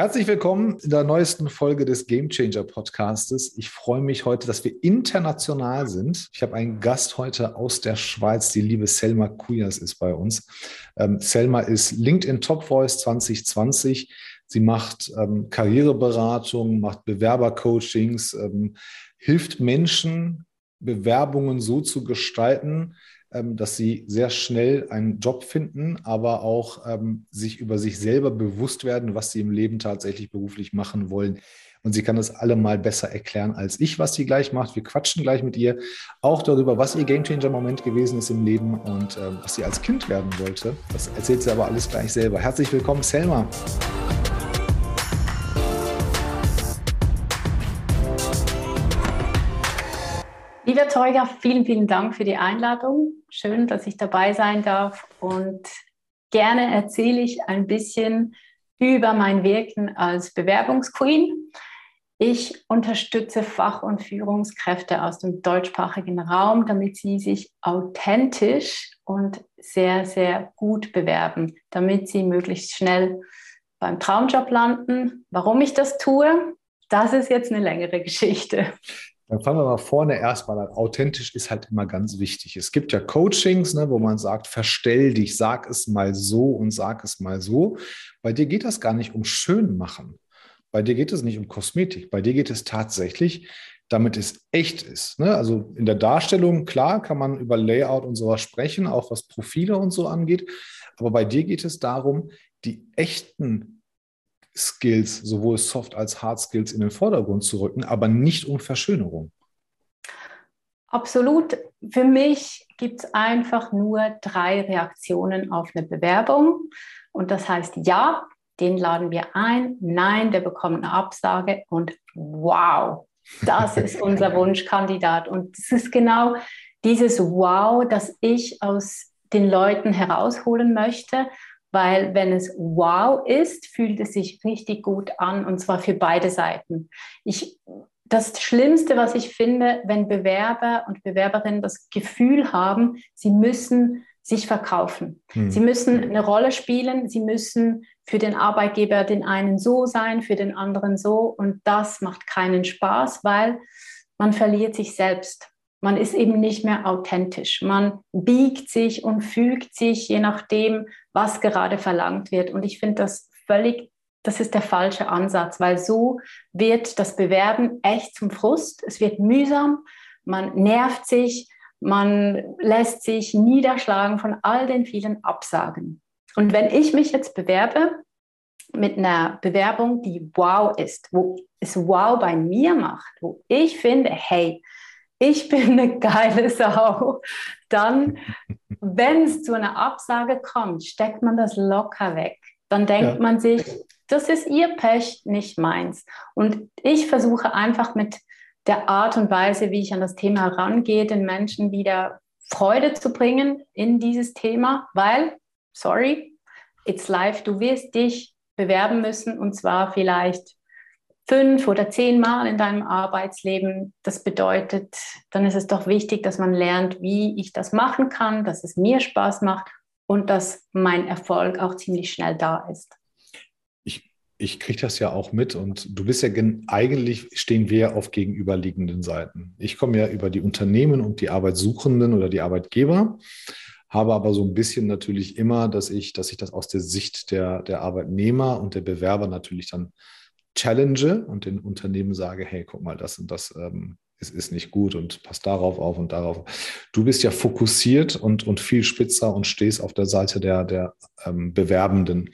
Herzlich willkommen in der neuesten Folge des Game Changer Podcastes. Ich freue mich heute, dass wir international sind. Ich habe einen Gast heute aus der Schweiz, die liebe Selma Kuyas ist bei uns. Ähm, Selma ist LinkedIn Top Voice 2020. Sie macht ähm, Karriereberatung, macht Bewerbercoachings, ähm, hilft Menschen, Bewerbungen so zu gestalten, dass sie sehr schnell einen Job finden, aber auch ähm, sich über sich selber bewusst werden, was sie im Leben tatsächlich beruflich machen wollen. Und sie kann das allemal besser erklären als ich, was sie gleich macht. Wir quatschen gleich mit ihr auch darüber, was ihr Gamechanger-Moment gewesen ist im Leben und ähm, was sie als Kind werden wollte. Das erzählt sie aber alles gleich selber. Herzlich willkommen, Selma. Lieber Teuger, vielen, vielen Dank für die Einladung. Schön, dass ich dabei sein darf und gerne erzähle ich ein bisschen über mein Wirken als Bewerbungsqueen. Ich unterstütze Fach- und Führungskräfte aus dem deutschsprachigen Raum, damit sie sich authentisch und sehr, sehr gut bewerben, damit sie möglichst schnell beim Traumjob landen. Warum ich das tue, das ist jetzt eine längere Geschichte. Dann fangen wir mal vorne erstmal an. Authentisch ist halt immer ganz wichtig. Es gibt ja Coachings, ne, wo man sagt, verstell dich, sag es mal so und sag es mal so. Bei dir geht das gar nicht um Schönmachen. Bei dir geht es nicht um Kosmetik. Bei dir geht es tatsächlich, damit es echt ist. Ne? Also in der Darstellung, klar, kann man über Layout und sowas sprechen, auch was Profile und so angeht. Aber bei dir geht es darum, die echten Skills, sowohl Soft als Hard Skills in den Vordergrund zu rücken, aber nicht um Verschönerung. Absolut. Für mich gibt es einfach nur drei Reaktionen auf eine Bewerbung. Und das heißt, ja, den laden wir ein. Nein, der bekommt eine Absage. Und wow, das ist unser Wunschkandidat. Und es ist genau dieses Wow, das ich aus den Leuten herausholen möchte weil wenn es wow ist, fühlt es sich richtig gut an und zwar für beide Seiten. Ich, das Schlimmste, was ich finde, wenn Bewerber und Bewerberinnen das Gefühl haben, sie müssen sich verkaufen. Hm. Sie müssen eine Rolle spielen, sie müssen für den Arbeitgeber den einen so sein, für den anderen so und das macht keinen Spaß, weil man verliert sich selbst. Man ist eben nicht mehr authentisch. Man biegt sich und fügt sich, je nachdem, was gerade verlangt wird. Und ich finde das völlig, das ist der falsche Ansatz, weil so wird das Bewerben echt zum Frust. Es wird mühsam, man nervt sich, man lässt sich niederschlagen von all den vielen Absagen. Und wenn ich mich jetzt bewerbe mit einer Bewerbung, die wow ist, wo es wow bei mir macht, wo ich finde, hey, ich bin eine geile Sau, dann, wenn es zu einer Absage kommt, steckt man das locker weg. Dann denkt ja. man sich, das ist ihr Pech, nicht meins. Und ich versuche einfach mit der Art und Weise, wie ich an das Thema herangehe, den Menschen wieder Freude zu bringen in dieses Thema, weil, sorry, it's life, du wirst dich bewerben müssen und zwar vielleicht fünf oder zehn Mal in deinem Arbeitsleben. Das bedeutet, dann ist es doch wichtig, dass man lernt, wie ich das machen kann, dass es mir Spaß macht und dass mein Erfolg auch ziemlich schnell da ist. Ich, kriege das ja auch mit und du bist ja eigentlich stehen wir auf gegenüberliegenden Seiten. Ich komme ja über die Unternehmen und die Arbeitssuchenden oder die Arbeitgeber habe aber so ein bisschen natürlich immer, dass ich, dass ich das aus der Sicht der, der Arbeitnehmer und der Bewerber natürlich dann challenge und den Unternehmen sage, hey, guck mal, das und das ähm, ist, ist nicht gut und passt darauf auf und darauf. Du bist ja fokussiert und, und viel spitzer und stehst auf der Seite der, der ähm, Bewerbenden.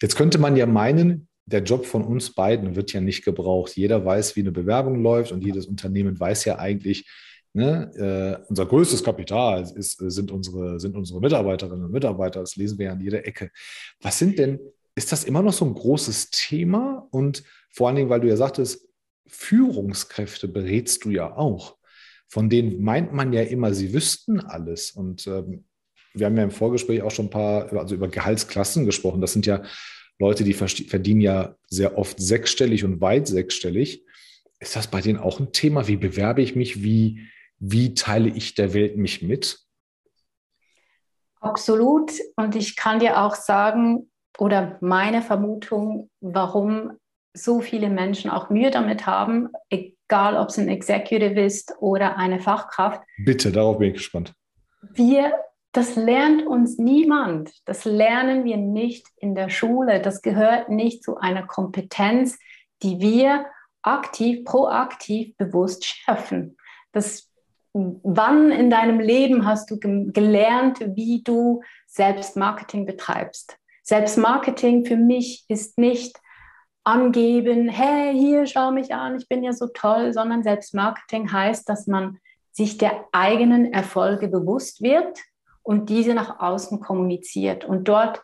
Jetzt könnte man ja meinen, der Job von uns beiden wird ja nicht gebraucht. Jeder weiß, wie eine Bewerbung läuft und jedes Unternehmen weiß ja eigentlich, Ne, äh, unser größtes Kapital ist, sind, unsere, sind unsere Mitarbeiterinnen und Mitarbeiter. Das lesen wir ja an jeder Ecke. Was sind denn ist das immer noch so ein großes Thema? Und vor allen Dingen, weil du ja sagtest, Führungskräfte berätst du ja auch. Von denen meint man ja immer, sie wüssten alles. Und ähm, wir haben ja im Vorgespräch auch schon ein paar, also über Gehaltsklassen gesprochen. Das sind ja Leute, die verdienen ja sehr oft sechsstellig und weit sechsstellig. Ist das bei denen auch ein Thema? Wie bewerbe ich mich? Wie, wie teile ich der Welt mich mit? Absolut. Und ich kann dir auch sagen, oder meine Vermutung, warum so viele Menschen auch Mühe damit haben, egal ob es ein Executive ist oder eine Fachkraft. Bitte, darauf bin ich gespannt. Wir, das lernt uns niemand. Das lernen wir nicht in der Schule. Das gehört nicht zu einer Kompetenz, die wir aktiv, proaktiv, bewusst schärfen. Das, wann in deinem Leben hast du gelernt, wie du Selbstmarketing betreibst? Selbstmarketing für mich ist nicht angeben, hey, hier, schau mich an, ich bin ja so toll, sondern Selbstmarketing heißt, dass man sich der eigenen Erfolge bewusst wird und diese nach außen kommuniziert. Und dort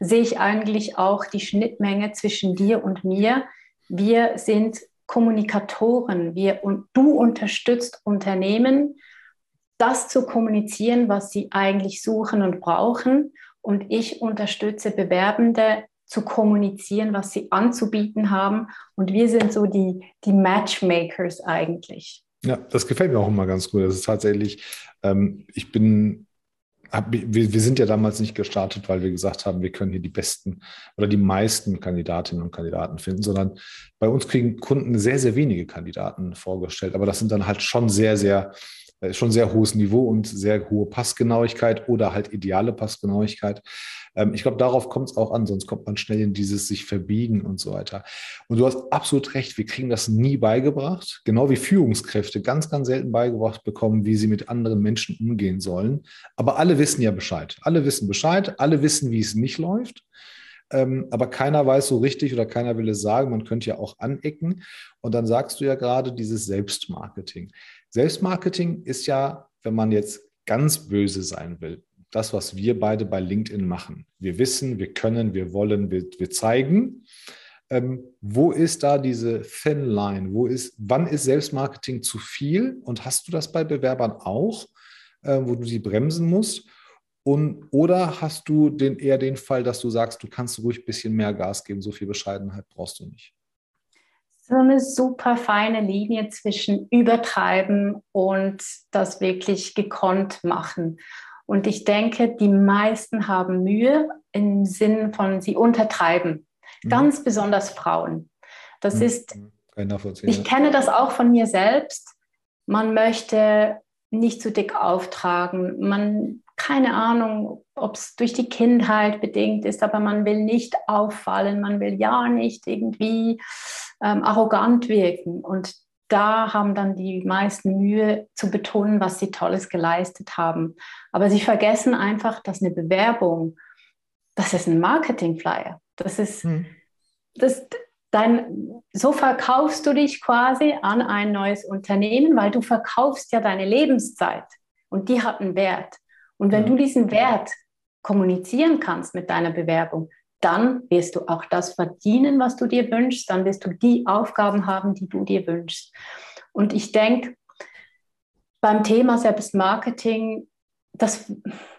sehe ich eigentlich auch die Schnittmenge zwischen dir und mir. Wir sind Kommunikatoren. Wir, und du unterstützt Unternehmen, das zu kommunizieren, was sie eigentlich suchen und brauchen. Und ich unterstütze Bewerbende zu kommunizieren, was sie anzubieten haben. Und wir sind so die, die Matchmakers eigentlich. Ja, das gefällt mir auch immer ganz gut. Das ist tatsächlich, ähm, ich bin hab, wir, wir, sind ja damals nicht gestartet, weil wir gesagt haben, wir können hier die besten oder die meisten Kandidatinnen und Kandidaten finden, sondern bei uns kriegen Kunden sehr, sehr wenige Kandidaten vorgestellt. Aber das sind dann halt schon sehr, sehr schon sehr hohes Niveau und sehr hohe Passgenauigkeit oder halt ideale Passgenauigkeit. Ähm, ich glaube, darauf kommt es auch an, sonst kommt man schnell in dieses sich verbiegen und so weiter. Und du hast absolut recht, wir kriegen das nie beigebracht, genau wie Führungskräfte ganz, ganz selten beigebracht bekommen, wie sie mit anderen Menschen umgehen sollen. Aber alle wissen ja Bescheid. Alle wissen Bescheid, alle wissen, wie es nicht läuft. Ähm, aber keiner weiß so richtig oder keiner will es sagen. Man könnte ja auch anecken. Und dann sagst du ja gerade dieses Selbstmarketing. Selbstmarketing ist ja, wenn man jetzt ganz böse sein will, das, was wir beide bei LinkedIn machen. Wir wissen, wir können, wir wollen, wir, wir zeigen. Ähm, wo ist da diese Thin Line? Wo ist, wann ist Selbstmarketing zu viel? Und hast du das bei Bewerbern auch, äh, wo du sie bremsen musst? Und, oder hast du den, eher den Fall, dass du sagst, du kannst ruhig ein bisschen mehr Gas geben, so viel Bescheidenheit brauchst du nicht? So eine super feine Linie zwischen übertreiben und das wirklich gekonnt machen. Und ich denke, die meisten haben Mühe im Sinn von, sie untertreiben. Mhm. Ganz besonders Frauen. Das mhm. ist, ich kenne das auch von mir selbst. Man möchte nicht zu dick auftragen. Man, keine Ahnung, ob es durch die Kindheit bedingt ist, aber man will nicht auffallen. Man will ja nicht irgendwie ähm, arrogant wirken. Und da haben dann die meisten Mühe zu betonen, was sie Tolles geleistet haben. Aber sie vergessen einfach, dass eine Bewerbung, das ist ein Marketingflyer. Das ist, hm. das, dein, so verkaufst du dich quasi an ein neues Unternehmen, weil du verkaufst ja deine Lebenszeit und die hat einen Wert. Und wenn ja. du diesen Wert kommunizieren kannst mit deiner Bewerbung, dann wirst du auch das verdienen, was du dir wünschst, dann wirst du die Aufgaben haben, die du dir wünschst. Und ich denke, beim Thema Selbstmarketing, das,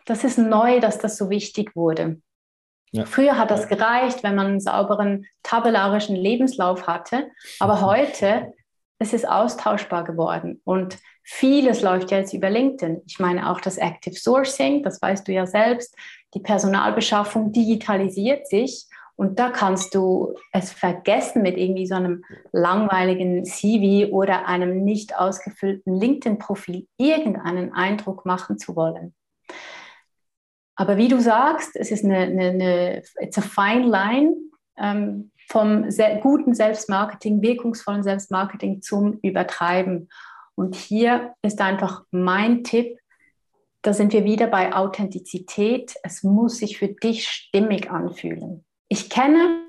das ist neu, dass das so wichtig wurde. Ja. Früher hat das gereicht, wenn man einen sauberen tabellarischen Lebenslauf hatte, aber heute ist es austauschbar geworden und vieles läuft jetzt über LinkedIn. Ich meine auch das Active Sourcing, das weißt du ja selbst, die Personalbeschaffung digitalisiert sich und da kannst du es vergessen, mit irgendwie so einem langweiligen CV oder einem nicht ausgefüllten LinkedIn-Profil irgendeinen Eindruck machen zu wollen. Aber wie du sagst, es ist eine, eine, eine it's a fine line ähm, vom guten Selbstmarketing, wirkungsvollen Selbstmarketing zum Übertreiben. Und hier ist einfach mein Tipp, da sind wir wieder bei Authentizität. Es muss sich für dich stimmig anfühlen. Ich kenne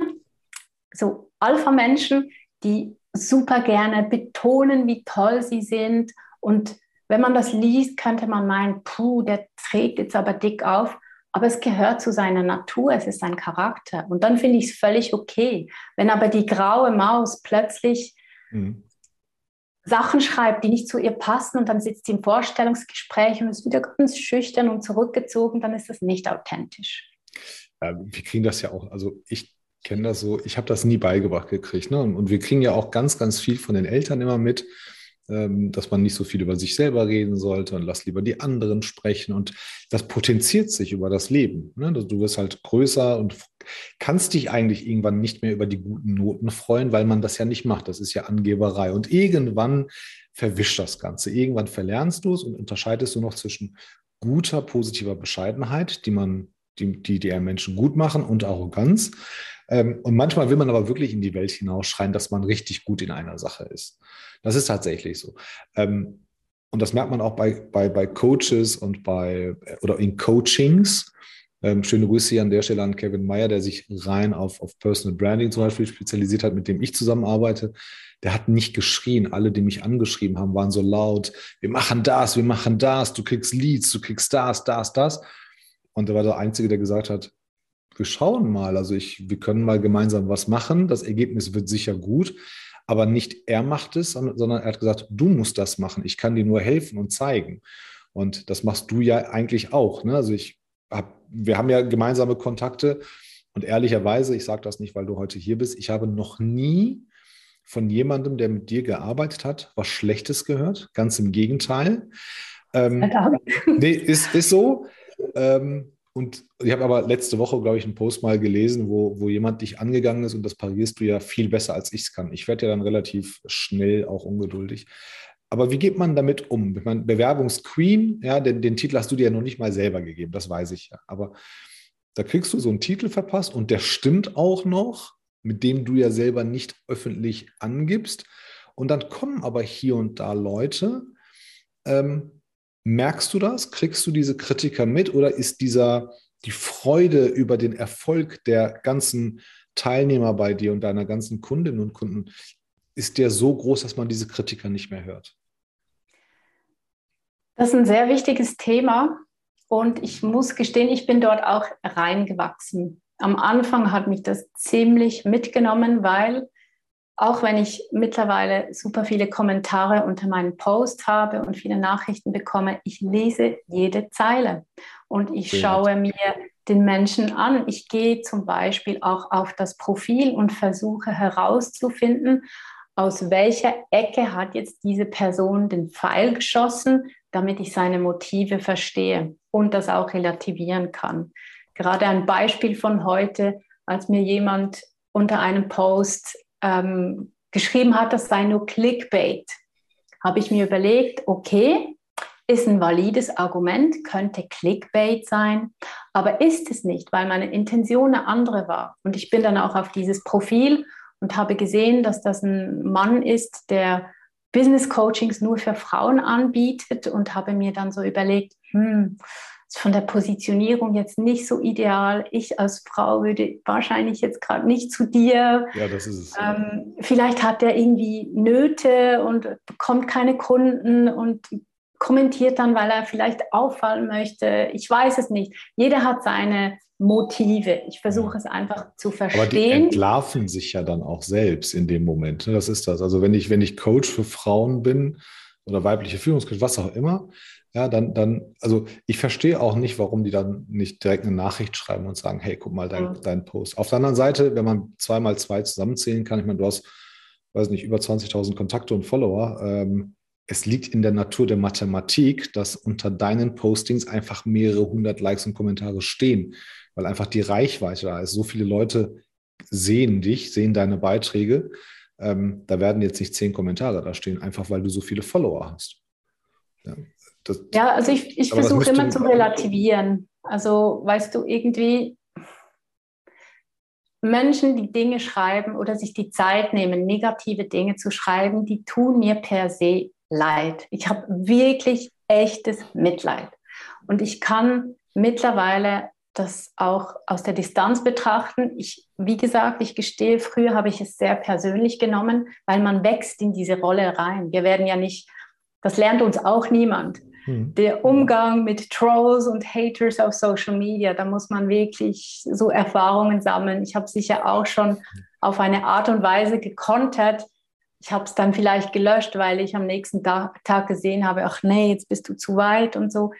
so Alpha-Menschen, die super gerne betonen, wie toll sie sind. Und wenn man das liest, könnte man meinen, puh, der trägt jetzt aber dick auf. Aber es gehört zu seiner Natur, es ist sein Charakter. Und dann finde ich es völlig okay. Wenn aber die graue Maus plötzlich mhm. Sachen schreibt, die nicht zu ihr passen und dann sitzt sie im Vorstellungsgespräch und ist wieder ganz schüchtern und zurückgezogen, dann ist das nicht authentisch. Ja, wir kriegen das ja auch, also ich kenne das so, ich habe das nie beigebracht gekriegt. Ne? Und wir kriegen ja auch ganz, ganz viel von den Eltern immer mit. Ähm, dass man nicht so viel über sich selber reden sollte und lass lieber die anderen sprechen. Und das potenziert sich über das Leben. Ne? Du wirst halt größer und kannst dich eigentlich irgendwann nicht mehr über die guten Noten freuen, weil man das ja nicht macht. Das ist ja Angeberei. Und irgendwann verwischt das Ganze. Irgendwann verlernst du es und unterscheidest du noch zwischen guter, positiver Bescheidenheit, die man, die, die, die Menschen gut machen und Arroganz. Ähm, und manchmal will man aber wirklich in die Welt hinausschreien, dass man richtig gut in einer Sache ist. Das ist tatsächlich so. Ähm, und das merkt man auch bei, bei, bei Coaches und bei oder in Coachings. Ähm, schöne Grüße hier an der Stelle an Kevin Meyer, der sich rein auf, auf Personal Branding zum Beispiel spezialisiert hat, mit dem ich zusammenarbeite. Der hat nicht geschrien. Alle, die mich angeschrieben haben, waren so laut. Wir machen das, wir machen das. Du kriegst Leads, du kriegst das, das, das. Und er war der Einzige, der gesagt hat, wir schauen mal. Also ich, wir können mal gemeinsam was machen. Das Ergebnis wird sicher gut. Aber nicht er macht es, sondern er hat gesagt, du musst das machen. Ich kann dir nur helfen und zeigen. Und das machst du ja eigentlich auch. Ne? Also ich hab, wir haben ja gemeinsame Kontakte. Und ehrlicherweise, ich sage das nicht, weil du heute hier bist, ich habe noch nie von jemandem, der mit dir gearbeitet hat, was Schlechtes gehört. Ganz im Gegenteil. Ähm, nee, ist, ist so. Ähm, und ich habe aber letzte Woche, glaube ich, einen Post mal gelesen, wo, wo jemand dich angegangen ist und das parierst du ja viel besser, als ich es kann. Ich werde ja dann relativ schnell auch ungeduldig. Aber wie geht man damit um? Ich meine, Bewerbungsqueen, ja, den, den Titel hast du dir ja noch nicht mal selber gegeben, das weiß ich ja. Aber da kriegst du so einen Titel verpasst und der stimmt auch noch, mit dem du ja selber nicht öffentlich angibst. Und dann kommen aber hier und da Leute, ähm, Merkst du das? Kriegst du diese Kritiker mit oder ist dieser die Freude über den Erfolg der ganzen Teilnehmer bei dir und deiner ganzen Kundinnen und Kunden, ist der so groß, dass man diese Kritiker nicht mehr hört? Das ist ein sehr wichtiges Thema und ich muss gestehen, ich bin dort auch reingewachsen. Am Anfang hat mich das ziemlich mitgenommen, weil auch wenn ich mittlerweile super viele Kommentare unter meinen Post habe und viele Nachrichten bekomme, ich lese jede Zeile und ich Sehr schaue mir den Menschen an. Ich gehe zum Beispiel auch auf das Profil und versuche herauszufinden, aus welcher Ecke hat jetzt diese Person den Pfeil geschossen, damit ich seine Motive verstehe und das auch relativieren kann. Gerade ein Beispiel von heute, als mir jemand unter einem Post ähm, geschrieben hat, das sei nur Clickbait, habe ich mir überlegt, okay, ist ein valides Argument, könnte Clickbait sein, aber ist es nicht, weil meine Intention eine andere war. Und ich bin dann auch auf dieses Profil und habe gesehen, dass das ein Mann ist, der Business Coachings nur für Frauen anbietet und habe mir dann so überlegt, hm, von der Positionierung jetzt nicht so ideal. Ich als Frau würde wahrscheinlich jetzt gerade nicht zu dir. Ja, das ist es. Ähm, vielleicht hat er irgendwie Nöte und bekommt keine Kunden und kommentiert dann, weil er vielleicht auffallen möchte. Ich weiß es nicht. Jeder hat seine Motive. Ich versuche es einfach zu verstehen. Aber die entlarven sich ja dann auch selbst in dem Moment. Ne? Das ist das. Also wenn ich, wenn ich Coach für Frauen bin oder weibliche Führungskraft, was auch immer, ja, dann, dann, also ich verstehe auch nicht, warum die dann nicht direkt eine Nachricht schreiben und sagen, hey, guck mal dein, mhm. dein Post. Auf der anderen Seite, wenn man zwei mal zwei zusammenzählen kann, ich meine, du hast, weiß nicht, über 20.000 Kontakte und Follower. Ähm, es liegt in der Natur der Mathematik, dass unter deinen Postings einfach mehrere hundert Likes und Kommentare stehen, weil einfach die Reichweite da ist. So viele Leute sehen dich, sehen deine Beiträge. Ähm, da werden jetzt nicht zehn Kommentare da stehen, einfach weil du so viele Follower hast. Ja. Das, ja, also ich, ich versuche immer zu relativieren. Also weißt du, irgendwie Menschen, die Dinge schreiben oder sich die Zeit nehmen, negative Dinge zu schreiben, die tun mir per se leid. Ich habe wirklich echtes Mitleid. Und ich kann mittlerweile das auch aus der Distanz betrachten. Ich, wie gesagt, ich gestehe, früher habe ich es sehr persönlich genommen, weil man wächst in diese Rolle rein. Wir werden ja nicht, das lernt uns auch niemand. Hm. Der Umgang mit Trolls und Haters auf Social Media, da muss man wirklich so Erfahrungen sammeln. Ich habe sicher auch schon auf eine Art und Weise gekontert. Ich habe es dann vielleicht gelöscht, weil ich am nächsten Tag, Tag gesehen habe, ach nee, jetzt bist du zu weit und so.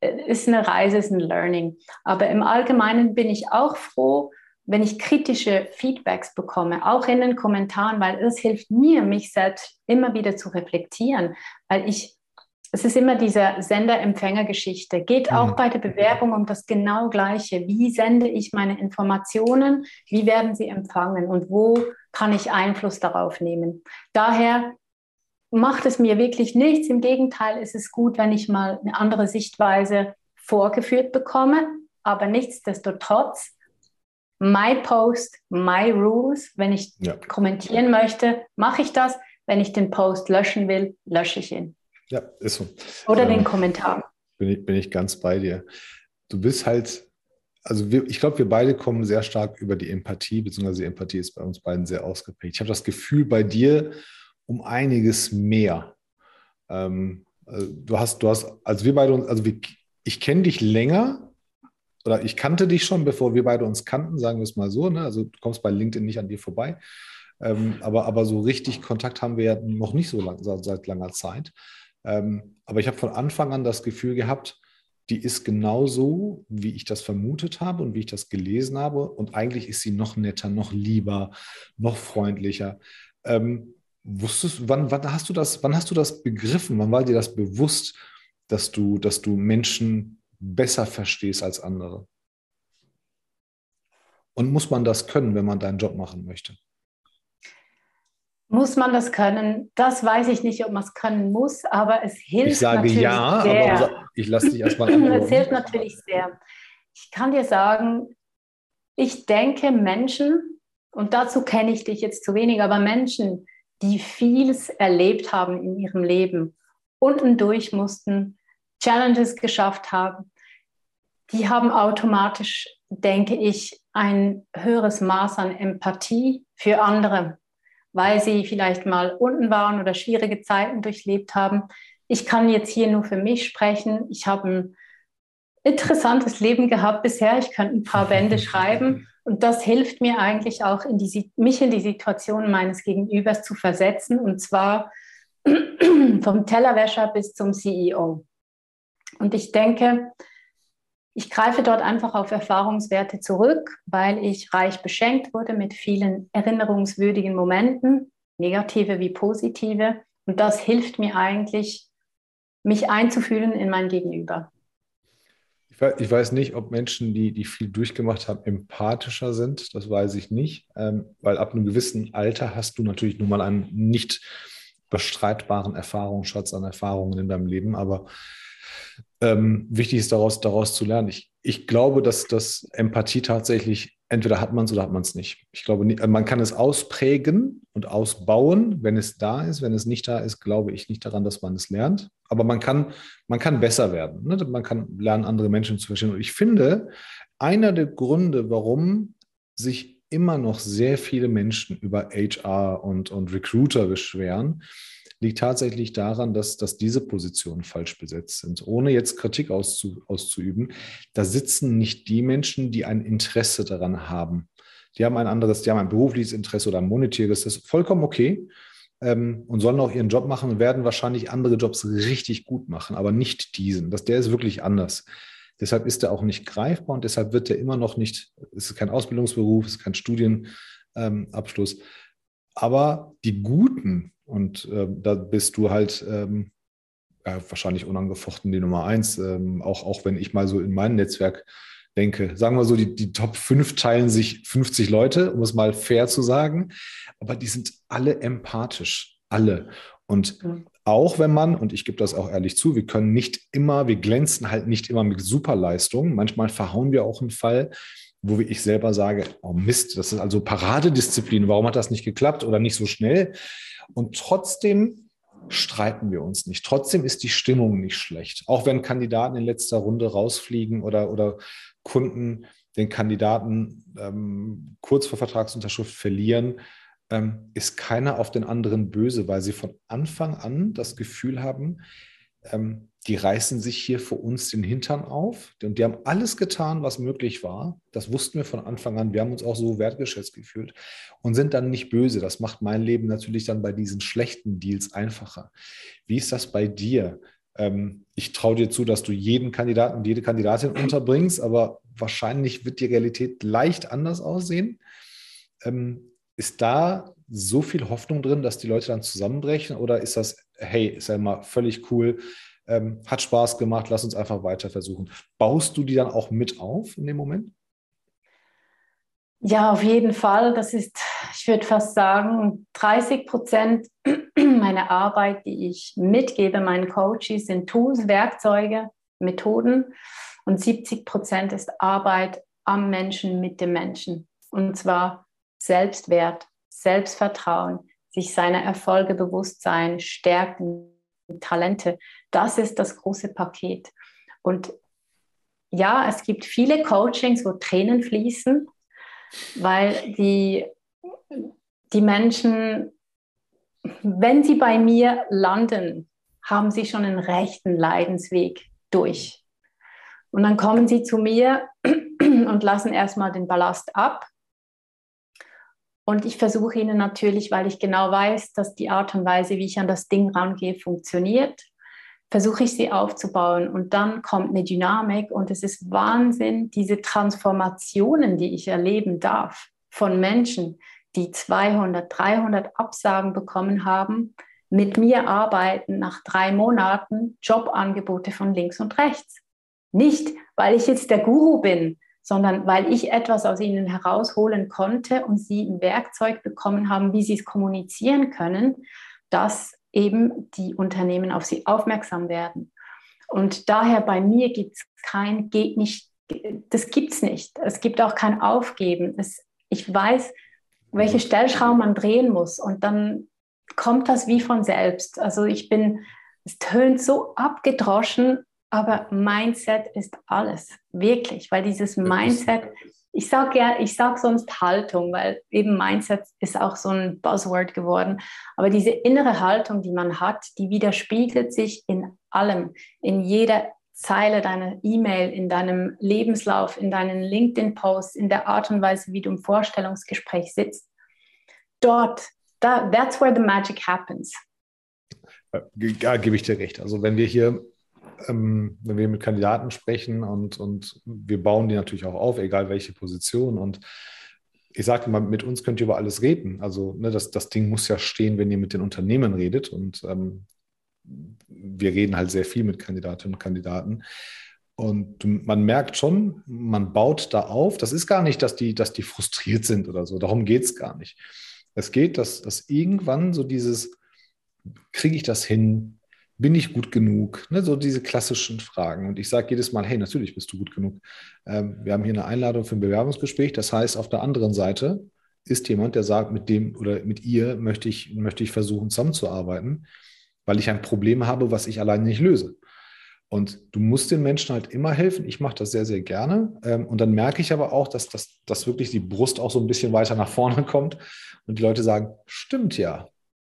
Äh, ist eine Reise, ist ein Learning. Aber im Allgemeinen bin ich auch froh, wenn ich kritische Feedbacks bekomme, auch in den Kommentaren, weil es hilft mir, mich selbst immer wieder zu reflektieren, weil ich, es ist immer diese Sender-Empfänger-Geschichte, geht mhm. auch bei der Bewerbung um das genau Gleiche. Wie sende ich meine Informationen? Wie werden sie empfangen? Und wo kann ich Einfluss darauf nehmen? Daher macht es mir wirklich nichts. Im Gegenteil, es ist gut, wenn ich mal eine andere Sichtweise vorgeführt bekomme. Aber nichtsdestotrotz my post, my rules. Wenn ich ja. kommentieren möchte, mache ich das. Wenn ich den Post löschen will, lösche ich ihn. Ja, ist so. Oder ähm, den Kommentar. Bin ich, bin ich ganz bei dir. Du bist halt, also wir, ich glaube, wir beide kommen sehr stark über die Empathie, beziehungsweise die Empathie ist bei uns beiden sehr ausgeprägt. Ich habe das Gefühl, bei dir um einiges mehr. Ähm, also du hast, du hast, also wir beide, also wir, ich kenne dich länger, oder ich kannte dich schon, bevor wir beide uns kannten, sagen wir es mal so. Ne? Also du kommst bei LinkedIn nicht an dir vorbei. Ähm, aber, aber so richtig Kontakt haben wir ja noch nicht so lang, seit langer Zeit. Ähm, aber ich habe von Anfang an das Gefühl gehabt, die ist genauso, wie ich das vermutet habe und wie ich das gelesen habe. Und eigentlich ist sie noch netter, noch lieber, noch freundlicher. Ähm, wusstest, wann, wann, hast du das, wann hast du das begriffen? Wann war dir das bewusst, dass du, dass du Menschen besser verstehst als andere? Und muss man das können, wenn man deinen Job machen möchte? Muss man das können? Das weiß ich nicht, ob man es können muss, aber es hilft. Ich sage ja, sehr. aber ich lasse dich erstmal. Es hilft natürlich sehr. Ich kann dir sagen, ich denke, Menschen, und dazu kenne ich dich jetzt zu wenig, aber Menschen, die vieles erlebt haben in ihrem Leben, unten durch mussten, Challenges geschafft haben, die haben automatisch, denke ich, ein höheres Maß an Empathie für andere, weil sie vielleicht mal unten waren oder schwierige Zeiten durchlebt haben. Ich kann jetzt hier nur für mich sprechen. Ich habe ein interessantes Leben gehabt bisher. Ich könnte ein paar Bände schreiben. Und das hilft mir eigentlich auch, in die, mich in die Situation meines Gegenübers zu versetzen. Und zwar vom Tellerwäscher bis zum CEO. Und ich denke, ich greife dort einfach auf Erfahrungswerte zurück, weil ich reich beschenkt wurde mit vielen erinnerungswürdigen Momenten, negative wie positive. Und das hilft mir eigentlich, mich einzufühlen in mein Gegenüber. Ich weiß nicht, ob Menschen, die, die viel durchgemacht haben, empathischer sind. Das weiß ich nicht, ähm, weil ab einem gewissen Alter hast du natürlich nun mal einen nicht bestreitbaren Erfahrungsschatz an Erfahrungen in deinem Leben. Aber ähm, wichtig ist daraus, daraus zu lernen. Ich, ich glaube, dass das Empathie tatsächlich, entweder hat man es oder hat man es nicht. Ich glaube, man kann es ausprägen und ausbauen, wenn es da ist. Wenn es nicht da ist, glaube ich nicht daran, dass man es lernt. Aber man kann, man kann besser werden. Ne? Man kann lernen, andere Menschen zu verstehen. Und ich finde, einer der Gründe, warum sich immer noch sehr viele Menschen über HR und, und Recruiter beschweren, liegt tatsächlich daran, dass, dass diese Positionen falsch besetzt sind. Ohne jetzt Kritik auszu, auszuüben, da sitzen nicht die Menschen, die ein Interesse daran haben. Die haben ein anderes, die haben ein berufliches Interesse oder ein monetäres, das ist vollkommen okay ähm, und sollen auch ihren Job machen und werden wahrscheinlich andere Jobs richtig gut machen, aber nicht diesen. Das, der ist wirklich anders. Deshalb ist er auch nicht greifbar und deshalb wird er immer noch nicht, es ist kein Ausbildungsberuf, es ist kein Studienabschluss. Ähm, aber die Guten, und äh, da bist du halt ähm, ja, wahrscheinlich unangefochten die Nummer eins. Ähm, auch, auch wenn ich mal so in meinem Netzwerk denke, sagen wir so, die, die Top 5 teilen sich 50 Leute, um es mal fair zu sagen, aber die sind alle empathisch, alle. Und auch wenn man, und ich gebe das auch ehrlich zu, wir können nicht immer, wir glänzen halt nicht immer mit Superleistungen. Manchmal verhauen wir auch einen Fall, wo ich selber sage, oh Mist, das ist also Paradedisziplin, warum hat das nicht geklappt oder nicht so schnell? Und trotzdem streiten wir uns nicht. Trotzdem ist die Stimmung nicht schlecht. Auch wenn Kandidaten in letzter Runde rausfliegen oder, oder Kunden den Kandidaten ähm, kurz vor Vertragsunterschrift verlieren, ähm, ist keiner auf den anderen böse, weil sie von Anfang an das Gefühl haben, ähm, die reißen sich hier vor uns den Hintern auf und die haben alles getan, was möglich war. Das wussten wir von Anfang an. Wir haben uns auch so wertgeschätzt gefühlt und sind dann nicht böse. Das macht mein Leben natürlich dann bei diesen schlechten Deals einfacher. Wie ist das bei dir? ähm, ich traue dir zu, dass du jeden Kandidaten und jede Kandidatin unterbringst, aber wahrscheinlich wird die Realität leicht anders aussehen. Ähm, ist da so viel Hoffnung drin, dass die Leute dann zusammenbrechen oder ist das, hey, ist ja immer völlig cool, ähm, hat Spaß gemacht, lass uns einfach weiter versuchen. Baust du die dann auch mit auf in dem Moment? Ja, auf jeden Fall. Das ist, ich würde fast sagen, 30 Prozent meiner Arbeit, die ich mitgebe meinen Coaches, sind Tools, Werkzeuge, Methoden. Und 70 Prozent ist Arbeit am Menschen mit dem Menschen. Und zwar Selbstwert, Selbstvertrauen, sich seiner Erfolge bewusst sein, Stärken, Talente. Das ist das große Paket. Und ja, es gibt viele Coachings, wo Tränen fließen, weil die, die Menschen, wenn sie bei mir landen, haben sie schon einen rechten Leidensweg durch. Und dann kommen sie zu mir und lassen erstmal den Ballast ab. Und ich versuche ihnen natürlich, weil ich genau weiß, dass die Art und Weise, wie ich an das Ding rangehe, funktioniert, versuche ich sie aufzubauen und dann kommt eine Dynamik und es ist Wahnsinn, diese Transformationen, die ich erleben darf von Menschen, die 200, 300 Absagen bekommen haben, mit mir arbeiten nach drei Monaten Jobangebote von links und rechts. Nicht, weil ich jetzt der Guru bin, sondern weil ich etwas aus ihnen herausholen konnte und sie ein Werkzeug bekommen haben, wie sie es kommunizieren können, dass eben die Unternehmen auf sie aufmerksam werden. Und daher bei mir gibt es kein, geht nicht, das gibt es nicht. Es gibt auch kein Aufgeben. Es, ich weiß, welche Stellschrauben man drehen muss und dann kommt das wie von selbst. Also ich bin, es tönt so abgedroschen, aber Mindset ist alles, wirklich, weil dieses Mindset ich sage ja, ich sage sonst Haltung, weil eben Mindset ist auch so ein Buzzword geworden. Aber diese innere Haltung, die man hat, die widerspiegelt sich in allem, in jeder Zeile deiner E-Mail, in deinem Lebenslauf, in deinen LinkedIn-Posts, in der Art und Weise, wie du im Vorstellungsgespräch sitzt. Dort, da, that's where the magic happens. Ja, gebe ich dir recht. Also wenn wir hier ähm, wenn wir mit Kandidaten sprechen und, und wir bauen die natürlich auch auf, egal welche Position. Und ich sage immer, mit uns könnt ihr über alles reden. Also ne, das, das Ding muss ja stehen, wenn ihr mit den Unternehmen redet. Und ähm, wir reden halt sehr viel mit Kandidatinnen und Kandidaten. Und man merkt schon, man baut da auf. Das ist gar nicht, dass die, dass die frustriert sind oder so. Darum geht es gar nicht. Es geht, dass, dass irgendwann so dieses, kriege ich das hin? Bin ich gut genug? Ne, so diese klassischen Fragen. Und ich sage jedes Mal, hey, natürlich bist du gut genug. Ähm, wir haben hier eine Einladung für ein Bewerbungsgespräch. Das heißt, auf der anderen Seite ist jemand, der sagt, mit dem oder mit ihr möchte ich, möchte ich versuchen, zusammenzuarbeiten, weil ich ein Problem habe, was ich alleine nicht löse. Und du musst den Menschen halt immer helfen. Ich mache das sehr, sehr gerne. Ähm, und dann merke ich aber auch, dass, dass, dass wirklich die Brust auch so ein bisschen weiter nach vorne kommt und die Leute sagen, stimmt ja,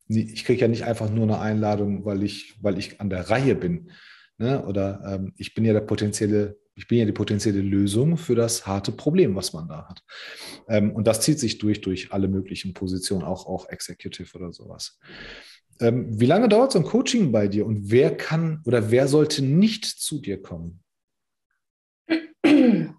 ich kriege ja nicht einfach nur eine Einladung, weil ich, weil ich an der Reihe bin. Ne? Oder ähm, ich bin ja der potenzielle, ich bin ja die potenzielle Lösung für das harte Problem, was man da hat. Ähm, und das zieht sich durch, durch alle möglichen Positionen, auch, auch Executive oder sowas. Ähm, wie lange dauert so ein Coaching bei dir und wer kann oder wer sollte nicht zu dir kommen?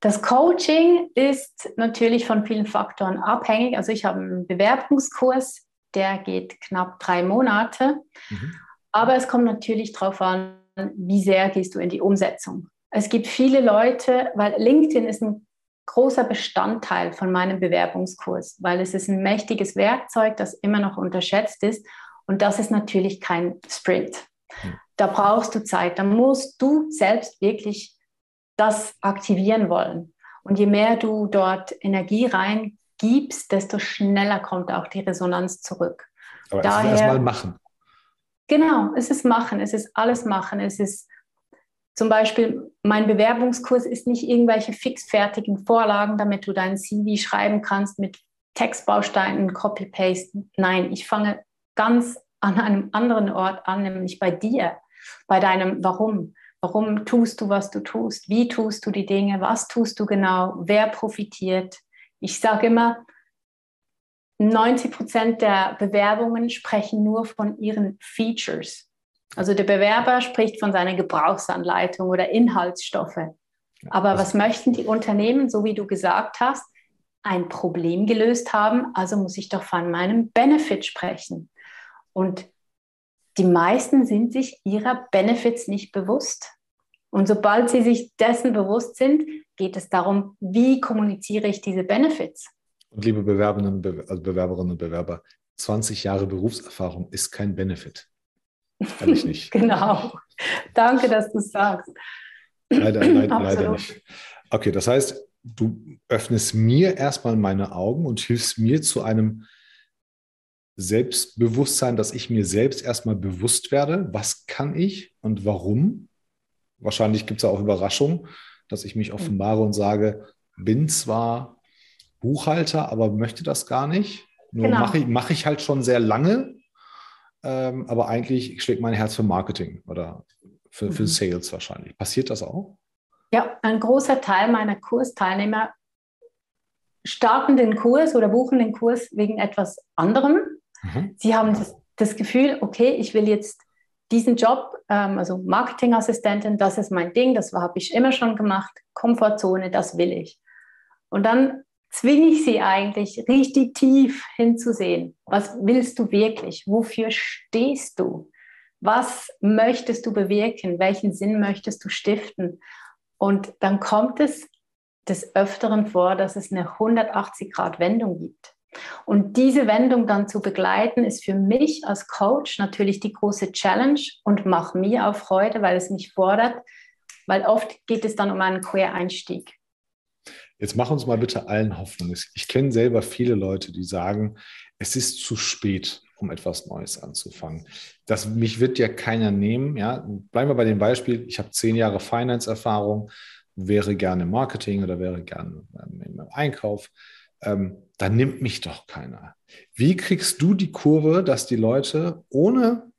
Das Coaching ist natürlich von vielen Faktoren abhängig. Also ich habe einen Bewerbungskurs, der geht knapp drei Monate. Mhm. Aber es kommt natürlich darauf an, wie sehr gehst du in die Umsetzung. Es gibt viele Leute, weil LinkedIn ist ein großer Bestandteil von meinem Bewerbungskurs, weil es ist ein mächtiges Werkzeug, das immer noch unterschätzt ist. Und das ist natürlich kein Sprint. Mhm. Da brauchst du Zeit. Da musst du selbst wirklich das aktivieren wollen. Und je mehr du dort Energie reingibst, desto schneller kommt auch die Resonanz zurück. Aber Daher, erstmal machen. Genau, es ist machen, es ist alles machen. Es ist zum Beispiel, mein Bewerbungskurs ist nicht irgendwelche fixfertigen Vorlagen, damit du dein CV schreiben kannst mit Textbausteinen, Copy-Paste. Nein, ich fange ganz an einem anderen Ort an, nämlich bei dir, bei deinem Warum. Warum tust du, was du tust? Wie tust du die Dinge? Was tust du genau? Wer profitiert? Ich sage immer, 90 Prozent der Bewerbungen sprechen nur von ihren Features. Also der Bewerber spricht von seiner Gebrauchsanleitung oder Inhaltsstoffe. Aber was möchten die Unternehmen, so wie du gesagt hast, ein Problem gelöst haben, also muss ich doch von meinem Benefit sprechen. Und die meisten sind sich ihrer Benefits nicht bewusst. Und sobald sie sich dessen bewusst sind, geht es darum, wie kommuniziere ich diese Benefits. Und liebe Bewerberinnen, also Bewerberinnen und Bewerber, 20 Jahre Berufserfahrung ist kein Benefit. Ehrlich nicht. genau. Danke, dass du sagst. Leider, leider, leider nicht. Okay, das heißt, du öffnest mir erstmal meine Augen und hilfst mir zu einem Selbstbewusstsein, dass ich mir selbst erstmal bewusst werde, was kann ich und warum. Wahrscheinlich gibt es auch Überraschungen, dass ich mich mhm. offenbare und sage, bin zwar Buchhalter, aber möchte das gar nicht. Nur genau. mache ich, mach ich halt schon sehr lange, ähm, aber eigentlich schlägt mein Herz für Marketing oder für, für mhm. Sales wahrscheinlich. Passiert das auch? Ja, ein großer Teil meiner Kursteilnehmer starten den Kurs oder buchen den Kurs wegen etwas anderem. Mhm. Sie haben das, das, Gefühl, okay, ich will jetzt diesen Job, ähm, also Marketingassistentin, das ist mein Ding, das habe ich immer schon gemacht, Komfortzone, das will ich. Und dann zwinge ich sie eigentlich richtig tief hinzusehen. Was willst du wirklich? Wofür stehst du? Was möchtest du bewirken? Welchen Sinn möchtest du stiften? Und dann kommt es des Öfteren vor, dass es eine 180-Grad-Wendung gibt. Und diese Wendung dann zu begleiten, ist für mich als Coach natürlich die große Challenge und macht mir auch Freude, weil es mich fordert, weil oft geht es dann um einen Quereinstieg. Jetzt mach uns mal bitte allen Hoffnung. Ich kenne selber viele Leute, die sagen, es ist zu spät, um etwas Neues anzufangen. Das, mich wird ja keiner nehmen. Ja? Bleiben wir bei dem Beispiel, ich habe zehn Jahre Finance-Erfahrung, wäre gerne Marketing oder wäre gerne im Einkauf. Ähm, da nimmt mich doch keiner. Wie kriegst du die Kurve, dass die Leute ohne,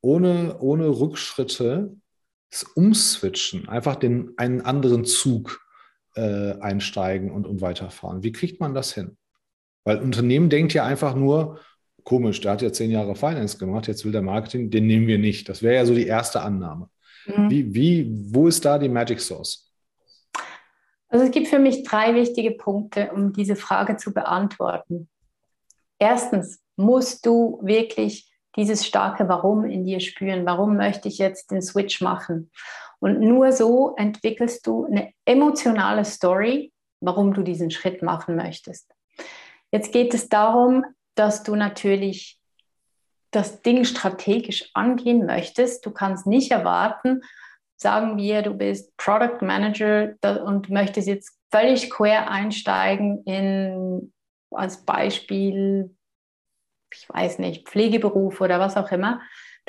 ohne, ohne Rückschritte umswitchen, einfach den, einen anderen Zug äh, einsteigen und, und weiterfahren. Wie kriegt man das hin? Weil Unternehmen denkt ja einfach nur, komisch, der hat ja zehn Jahre Finance gemacht, jetzt will der Marketing, den nehmen wir nicht. Das wäre ja so die erste Annahme. Mhm. Wie, wie, wo ist da die Magic Source? Also es gibt für mich drei wichtige Punkte, um diese Frage zu beantworten. Erstens musst du wirklich dieses starke Warum in dir spüren. Warum möchte ich jetzt den Switch machen? Und nur so entwickelst du eine emotionale Story, warum du diesen Schritt machen möchtest. Jetzt geht es darum, dass du natürlich das Ding strategisch angehen möchtest. Du kannst nicht erwarten, sagen wir, du bist Product Manager und möchtest jetzt völlig quer einsteigen in als Beispiel, ich weiß nicht, Pflegeberuf oder was auch immer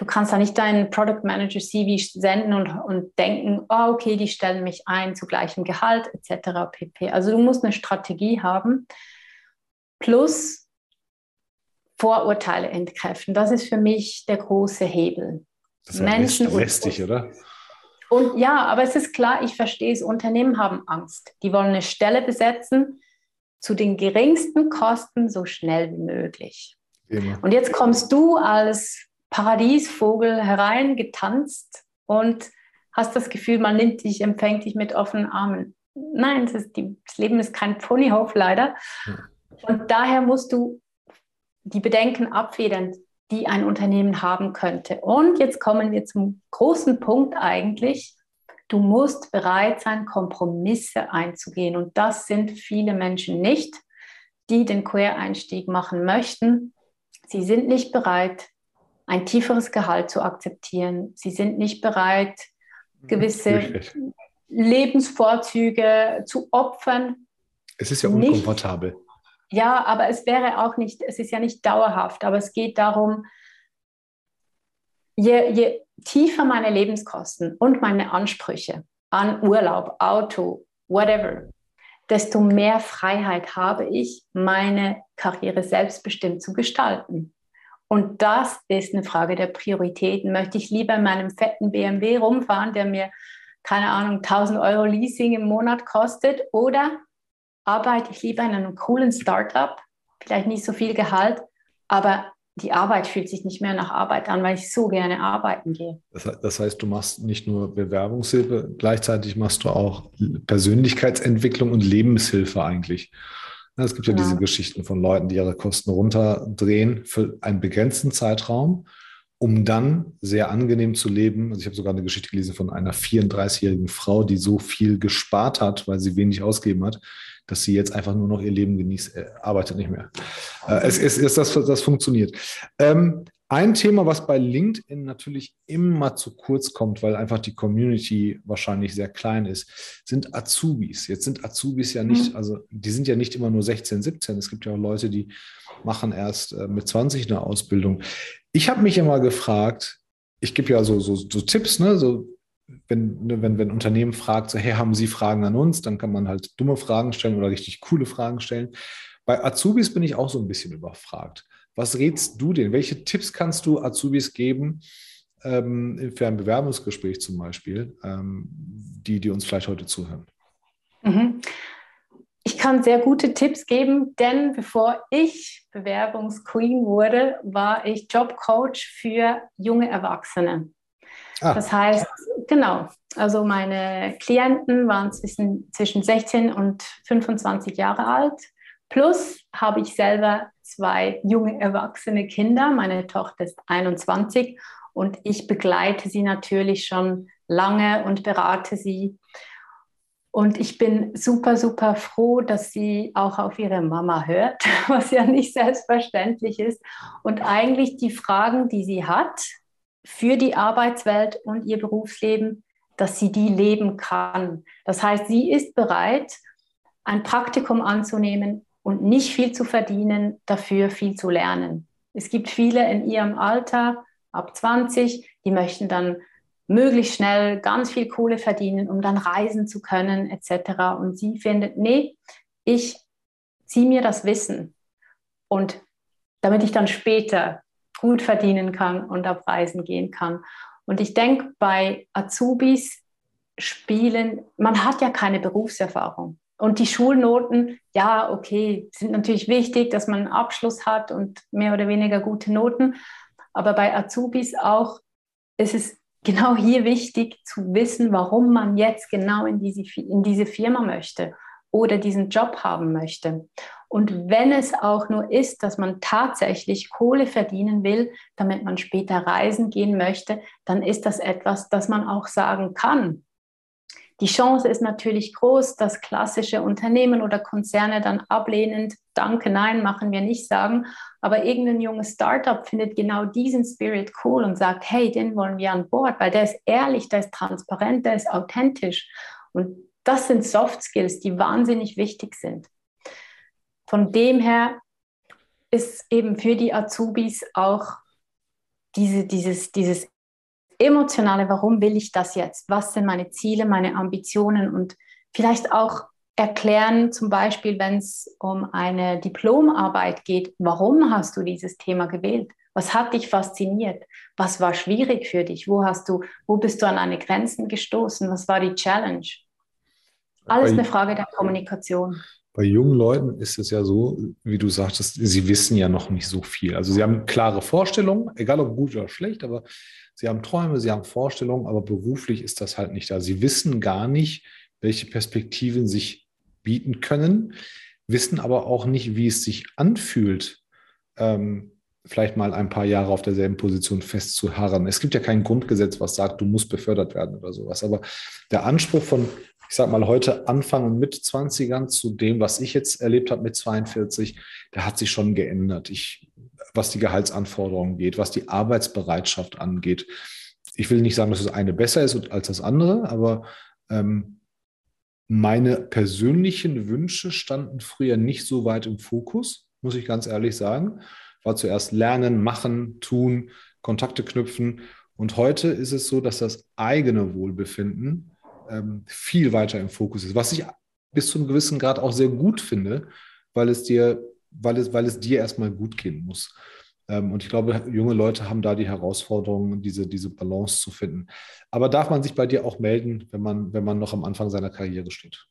du kannst da nicht deinen Product Manager CV senden und, und denken, oh, okay, die stellen mich ein zu gleichem Gehalt etc. pp. Also du musst eine Strategie haben plus Vorurteile entkräften. Das ist für mich der große Hebel. Das ist Menschen lästig, oder? Und ja, aber es ist klar, ich verstehe es, Unternehmen haben Angst. Die wollen eine Stelle besetzen zu den geringsten Kosten so schnell wie möglich. Immer. Und jetzt kommst du als Paradiesvogel hereingetanzt und hast das Gefühl, man nimmt dich, empfängt dich mit offenen Armen. Nein, das, die, das Leben ist kein Ponyhof leider. Und daher musst du die Bedenken abfedern, die ein Unternehmen haben könnte. Und jetzt kommen wir zum großen Punkt eigentlich. Du musst bereit sein, Kompromisse einzugehen. Und das sind viele Menschen nicht, die den Quereinstieg machen möchten. Sie sind nicht bereit, ein tieferes Gehalt zu akzeptieren. Sie sind nicht bereit, gewisse Lebensvorzüge zu opfern. Es ist ja unkomfortabel. Nicht, ja, aber es wäre auch nicht, es ist ja nicht dauerhaft, aber es geht darum, je, je tiefer meine Lebenskosten und meine Ansprüche an Urlaub, Auto, whatever, desto mehr Freiheit habe ich, meine Karriere selbstbestimmt zu gestalten. Und das ist eine Frage der Prioritäten. Möchte ich lieber in meinem fetten BMW rumfahren, der mir, keine Ahnung, 1000 Euro Leasing im Monat kostet? Oder arbeite ich lieber in einem coolen Startup, vielleicht nicht so viel Gehalt, aber die Arbeit fühlt sich nicht mehr nach Arbeit an, weil ich so gerne arbeiten gehe. Das, das, heißt, du machst nicht nur Bewerbungshilfe, gleichzeitig machst du auch Persönlichkeitsentwicklung und Lebenshilfe eigentlich. Es gibt ja, ja diese Geschichten von Leuten, die ihre Kosten runterdrehen für einen begrenzten Zeitraum, um dann sehr angenehm zu leben. Also ich habe sogar eine Geschichte gelesen von einer 34-jährigen Frau, die so viel gespart hat, weil sie wenig ausgegeben hat, dass sie jetzt einfach nur noch ihr Leben genießt, äh, arbeitet nicht mehr. Äh, es ist, ist das, das funktioniert. Ähm, ein Thema, was bei LinkedIn natürlich immer zu kurz kommt, weil einfach die Community wahrscheinlich sehr klein ist, sind Azubis. Jetzt sind Azubis ja nicht, mhm. also die sind ja nicht immer nur 16, 17. Es gibt ja auch Leute, die machen erst äh, mit 20 eine Ausbildung. Ich habe mich immer gefragt, ich gebe ja so, so, so Tipps, ne, so wenn, ne, wenn, wenn ein Unternehmen fragt, so, hey, haben Sie Fragen an uns, dann kann man halt dumme Fragen stellen oder richtig coole Fragen stellen. Bei Azubis bin ich auch so ein bisschen überfragt. Was rätst du denn? Welche Tipps kannst du Azubis geben ähm, für ein Bewerbungsgespräch zum Beispiel, ähm, die, die uns vielleicht heute zuhören? Mhm. Ich kann sehr gute Tipps geben, denn bevor ich Bewerbungsqueen wurde, war ich Jobcoach für junge Erwachsene. Ah. Das heißt, genau, also meine Klienten waren zwischen, zwischen 16 und 25 Jahre alt. Plus habe ich selber zwei junge erwachsene Kinder. Meine Tochter ist 21 und ich begleite sie natürlich schon lange und berate sie. Und ich bin super, super froh, dass sie auch auf ihre Mama hört, was ja nicht selbstverständlich ist. Und eigentlich die Fragen, die sie hat, für die Arbeitswelt und ihr Berufsleben, dass sie die leben kann. Das heißt, sie ist bereit, ein Praktikum anzunehmen und nicht viel zu verdienen, dafür viel zu lernen. Es gibt viele in ihrem Alter, ab 20, die möchten dann möglichst schnell ganz viel Kohle verdienen, um dann reisen zu können, etc. Und sie findet, nee, ich ziehe mir das Wissen und damit ich dann später gut verdienen kann und auf Reisen gehen kann. Und ich denke, bei Azubis spielen, man hat ja keine Berufserfahrung. Und die Schulnoten, ja, okay, sind natürlich wichtig, dass man einen Abschluss hat und mehr oder weniger gute Noten. Aber bei Azubis auch ist es genau hier wichtig zu wissen, warum man jetzt genau in diese, in diese Firma möchte oder diesen Job haben möchte. Und wenn es auch nur ist, dass man tatsächlich Kohle verdienen will, damit man später reisen gehen möchte, dann ist das etwas, das man auch sagen kann. Die Chance ist natürlich groß, dass klassische Unternehmen oder Konzerne dann ablehnend Danke, nein, machen wir nicht sagen. Aber irgendein junges Startup findet genau diesen Spirit cool und sagt, hey, den wollen wir an Bord, weil der ist ehrlich, der ist transparent, der ist authentisch. Und das sind Soft Skills, die wahnsinnig wichtig sind. Von dem her ist eben für die Azubis auch diese, dieses, dieses emotionale, warum will ich das jetzt? Was sind meine Ziele, meine Ambitionen und vielleicht auch erklären, zum Beispiel, wenn es um eine Diplomarbeit geht, warum hast du dieses Thema gewählt? Was hat dich fasziniert? Was war schwierig für dich? Wo hast du, wo bist du an deine Grenzen gestoßen? Was war die Challenge? Alles eine Frage der Kommunikation. Bei jungen Leuten ist es ja so, wie du sagtest, sie wissen ja noch nicht so viel. Also sie haben klare Vorstellungen, egal ob gut oder schlecht, aber sie haben Träume, sie haben Vorstellungen, aber beruflich ist das halt nicht da. Sie wissen gar nicht, welche Perspektiven sich bieten können, wissen aber auch nicht, wie es sich anfühlt, ähm, vielleicht mal ein paar Jahre auf derselben Position festzuharren. Es gibt ja kein Grundgesetz, was sagt, du musst befördert werden oder sowas. Aber der Anspruch von ich sag mal, heute Anfang und mit 20ern zu dem, was ich jetzt erlebt habe mit 42, der hat sich schon geändert. Ich, was die Gehaltsanforderungen geht, was die Arbeitsbereitschaft angeht. Ich will nicht sagen, dass das eine besser ist als das andere, aber ähm, meine persönlichen Wünsche standen früher nicht so weit im Fokus, muss ich ganz ehrlich sagen. War zuerst lernen, machen, tun, Kontakte knüpfen. Und heute ist es so, dass das eigene Wohlbefinden ähm, viel weiter im Fokus ist, was ich bis zu einem gewissen Grad auch sehr gut finde, weil es dir, weil es, weil es dir erstmal gut gehen muss. Ähm, und ich glaube, junge Leute haben da die Herausforderung, diese, diese Balance zu finden. Aber darf man sich bei dir auch melden, wenn man, wenn man noch am Anfang seiner Karriere steht?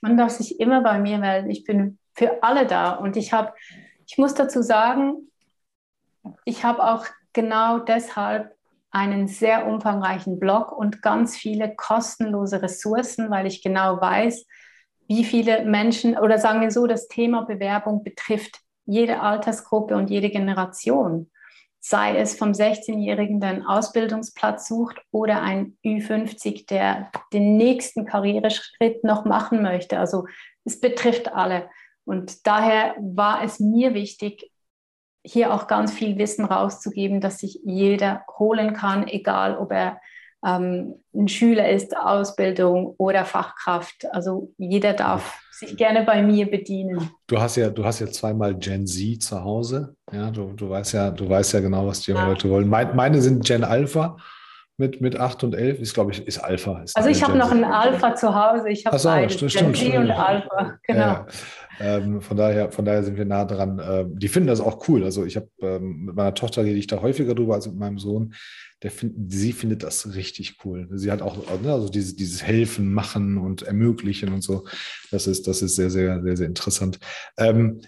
Man darf sich immer bei mir melden. Ich bin für alle da. Und ich habe, ich muss dazu sagen, ich habe auch genau deshalb einen sehr umfangreichen Blog und ganz viele kostenlose Ressourcen, weil ich genau weiß, wie viele Menschen, oder sagen wir so, das Thema Bewerbung betrifft jede Altersgruppe und jede Generation. Sei es vom 16-Jährigen, der einen Ausbildungsplatz sucht, oder ein Ü50, der den nächsten Karriereschritt noch machen möchte. Also es betrifft alle. Und daher war es mir wichtig, hier auch ganz viel Wissen rauszugeben, dass sich jeder holen kann, egal ob er ähm, ein Schüler ist, Ausbildung oder Fachkraft. Also jeder darf sich gerne bei mir bedienen. Du hast ja, du hast ja zweimal Gen Z zu Hause. Ja, du, du weißt ja, du weißt ja genau, was die ja. Leute wollen. meine sind Gen Alpha mit, mit 8 und 11 ist, glaube ich, ist Alpha. Ist also ich habe noch ein Alpha zu Hause. Ich habe so, stimmt, Gen Z stimmt. und Alpha. Genau. Ja, ähm, von, daher, von daher sind wir nah dran. Ähm, die finden das auch cool. Also ich habe ähm, mit meiner Tochter rede ich da häufiger drüber als mit meinem Sohn. Der find, sie findet das richtig cool. Sie hat auch ne, also dieses, dieses Helfen, Machen und Ermöglichen und so. Das ist, das ist sehr, sehr, sehr, sehr interessant. Ähm,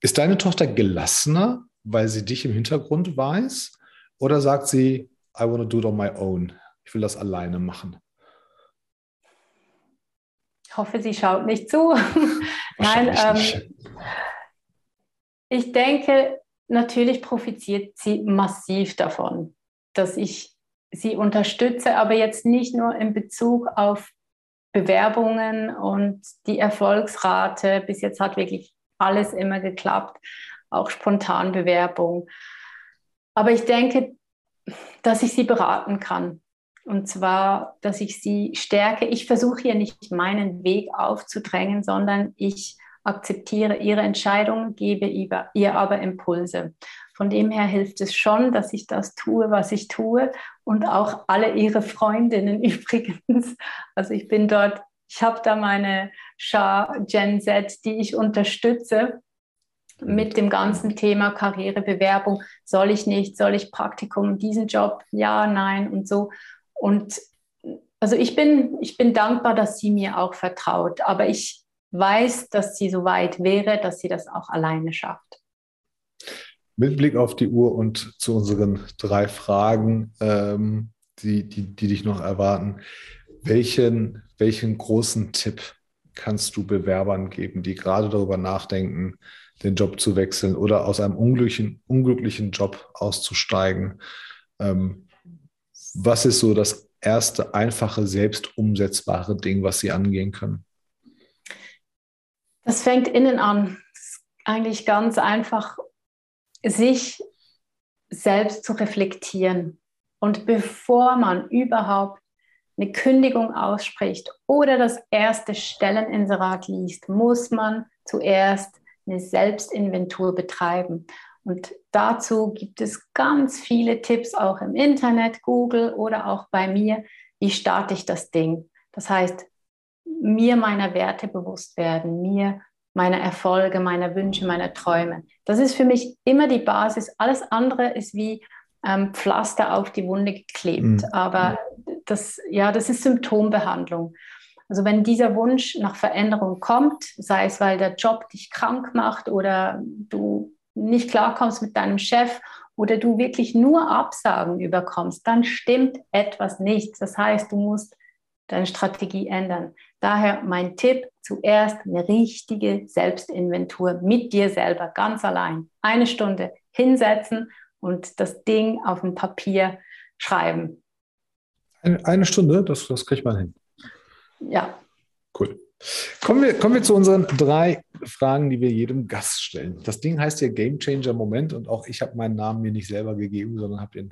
ist deine Tochter gelassener, weil sie dich im Hintergrund weiß? Oder sagt sie, I want to do it on my own. Ich will das alleine machen. Ich hoffe, sie schaut nicht zu. Nein, ähm, ich denke, natürlich profitiert sie massiv davon, dass ich sie unterstütze, aber jetzt nicht nur in Bezug auf Bewerbungen und die Erfolgsrate. Bis jetzt hat wirklich alles immer geklappt, auch Spontanbewerbung. Aber ich denke, dass ich sie beraten kann. Und zwar, dass ich sie stärke. Ich versuche hier nicht meinen Weg aufzudrängen, sondern ich akzeptiere ihre Entscheidung, gebe ihr aber Impulse. Von dem her hilft es schon, dass ich das tue, was ich tue und auch alle ihre Freundinnen übrigens. Also ich bin dort, ich habe da meine Schar Gen Z, die ich unterstütze mit dem ganzen Thema Karrierebewerbung. Soll ich nicht, soll ich Praktikum, diesen Job, ja, nein und so. Und also ich bin, ich bin dankbar, dass sie mir auch vertraut, aber ich weiß, dass sie so weit wäre, dass sie das auch alleine schafft. Mit Blick auf die Uhr und zu unseren drei Fragen, ähm, die, die, die dich noch erwarten, welchen, welchen großen Tipp kannst du Bewerbern geben, die gerade darüber nachdenken, den Job zu wechseln oder aus einem unglücklichen, unglücklichen Job auszusteigen. Ähm, was ist so das erste einfache, selbst umsetzbare Ding, was Sie angehen können? Das fängt innen an. Eigentlich ganz einfach, sich selbst zu reflektieren. Und bevor man überhaupt eine Kündigung ausspricht oder das erste Stelleninserat liest, muss man zuerst eine Selbstinventur betreiben. Und dazu gibt es ganz viele Tipps auch im Internet, Google oder auch bei mir. Wie starte ich das Ding? Das heißt, mir meiner Werte bewusst werden, mir meiner Erfolge, meiner Wünsche, meiner Träume. Das ist für mich immer die Basis. Alles andere ist wie ähm, Pflaster auf die Wunde geklebt. Mhm. Aber das, ja, das ist Symptombehandlung. Also wenn dieser Wunsch nach Veränderung kommt, sei es, weil der Job dich krank macht oder du nicht klarkommst mit deinem Chef oder du wirklich nur Absagen überkommst, dann stimmt etwas nicht. Das heißt, du musst deine Strategie ändern. Daher mein Tipp, zuerst eine richtige Selbstinventur mit dir selber, ganz allein. Eine Stunde hinsetzen und das Ding auf dem Papier schreiben. Eine, eine Stunde, das, das kriegt man hin. Ja. Cool. Kommen wir, kommen wir zu unseren drei Fragen, die wir jedem Gast stellen. Das Ding heißt ja Game Changer Moment und auch ich habe meinen Namen mir nicht selber gegeben, sondern habe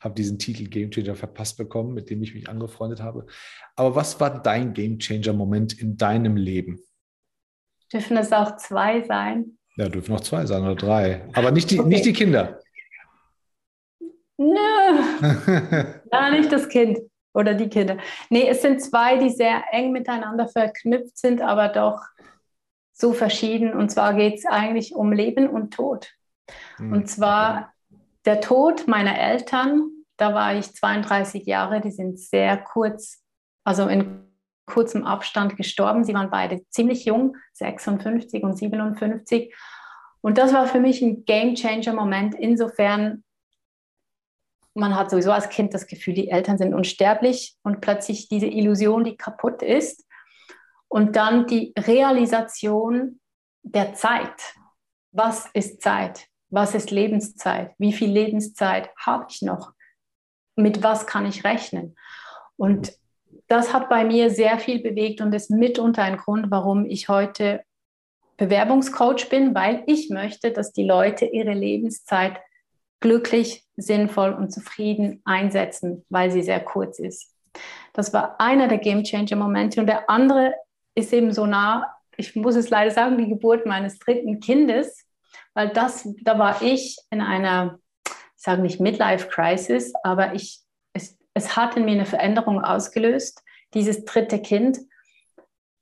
hab diesen Titel Game Changer verpasst bekommen, mit dem ich mich angefreundet habe. Aber was war dein Game Changer Moment in deinem Leben? Dürfen es auch zwei sein? Ja, dürfen auch zwei sein oder drei. Aber nicht die, okay. nicht die Kinder. Nö. ja, nicht das Kind oder die Kinder. Nee, es sind zwei, die sehr eng miteinander verknüpft sind, aber doch so verschieden. Und zwar geht es eigentlich um Leben und Tod. Mhm. Und zwar der Tod meiner Eltern. Da war ich 32 Jahre, die sind sehr kurz, also in kurzem Abstand gestorben. Sie waren beide ziemlich jung, 56 und 57. Und das war für mich ein Game Changer Moment insofern, man hat sowieso als Kind das Gefühl, die Eltern sind unsterblich und plötzlich diese Illusion, die kaputt ist. Und dann die Realisation der Zeit. Was ist Zeit? Was ist Lebenszeit? Wie viel Lebenszeit habe ich noch? Mit was kann ich rechnen? Und das hat bei mir sehr viel bewegt und ist mitunter ein Grund, warum ich heute Bewerbungscoach bin, weil ich möchte, dass die Leute ihre Lebenszeit glücklich, sinnvoll und zufrieden einsetzen, weil sie sehr kurz ist. Das war einer der Game Changer Momente und der andere ist eben so nah, ich muss es leider sagen, die Geburt meines dritten Kindes, weil das, da war ich in einer, ich sage nicht Midlife Crisis, aber ich, es, es hat in mir eine Veränderung ausgelöst, dieses dritte Kind.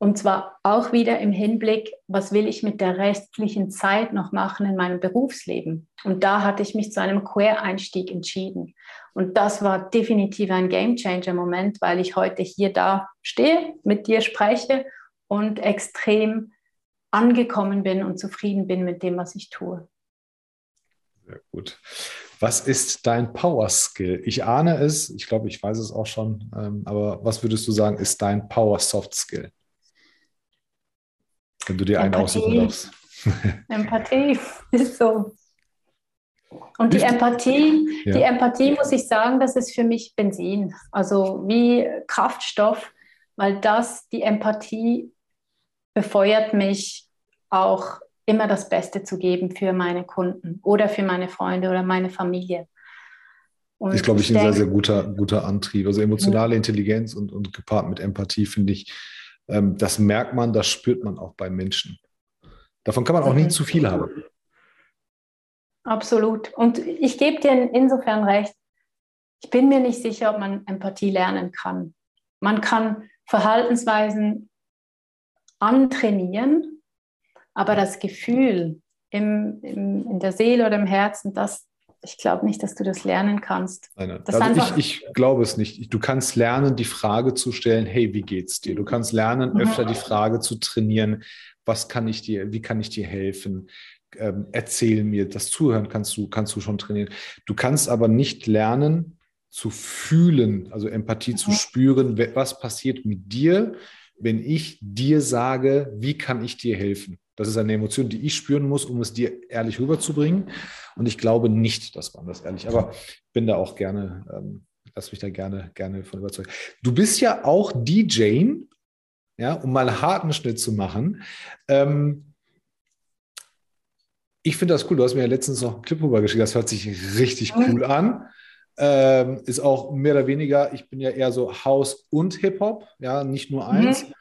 Und zwar auch wieder im Hinblick, was will ich mit der restlichen Zeit noch machen in meinem Berufsleben? Und da hatte ich mich zu einem Quereinstieg entschieden. Und das war definitiv ein Gamechanger-Moment, weil ich heute hier da stehe, mit dir spreche und extrem angekommen bin und zufrieden bin mit dem, was ich tue. Sehr gut. Was ist dein Power Skill? Ich ahne es, ich glaube, ich weiß es auch schon, ähm, aber was würdest du sagen, ist dein Power Soft Skill? Wenn du dir einen aussuchen darfst. Empathie ist so. Und die Empathie, ja. die Empathie muss ich sagen, das ist für mich Benzin, also wie Kraftstoff, weil das, die Empathie befeuert mich auch immer das Beste zu geben für meine Kunden oder für meine Freunde oder meine Familie. Und ist, glaube ich, ein sehr, sehr guter, guter Antrieb. Also emotionale Intelligenz und, und gepaart mit Empathie, finde ich, ähm, das merkt man, das spürt man auch bei Menschen. Davon kann man auch nie zu viel haben. Absolut. Und ich gebe dir insofern recht, ich bin mir nicht sicher, ob man Empathie lernen kann. Man kann Verhaltensweisen antrainieren, aber das Gefühl im, im, in der Seele oder im Herzen, das, ich glaube nicht, dass du das lernen kannst. Nein, nein. Also ich, ich glaube es nicht. Du kannst lernen, die Frage zu stellen, hey, wie geht's dir? Du kannst lernen, mhm. öfter die Frage zu trainieren, was kann ich dir, wie kann ich dir helfen? Ähm, erzähl mir, das Zuhören kannst du, kannst du schon trainieren. Du kannst aber nicht lernen, zu fühlen, also Empathie mhm. zu spüren, was passiert mit dir, wenn ich dir sage, wie kann ich dir helfen? Das ist eine Emotion, die ich spüren muss, um es dir ehrlich rüberzubringen. Und ich glaube nicht, dass man das ehrlich, aber bin da auch gerne, ähm, lass mich da gerne, gerne von überzeugen. Du bist ja auch DJ, ja, um mal einen harten Schnitt zu machen. Ähm, ich finde das cool. Du hast mir ja letztens noch einen Clip rübergeschickt. Das hört sich richtig cool an. Ähm, ist auch mehr oder weniger, ich bin ja eher so House und Hip-Hop, ja, nicht nur mhm. eins. Mhm.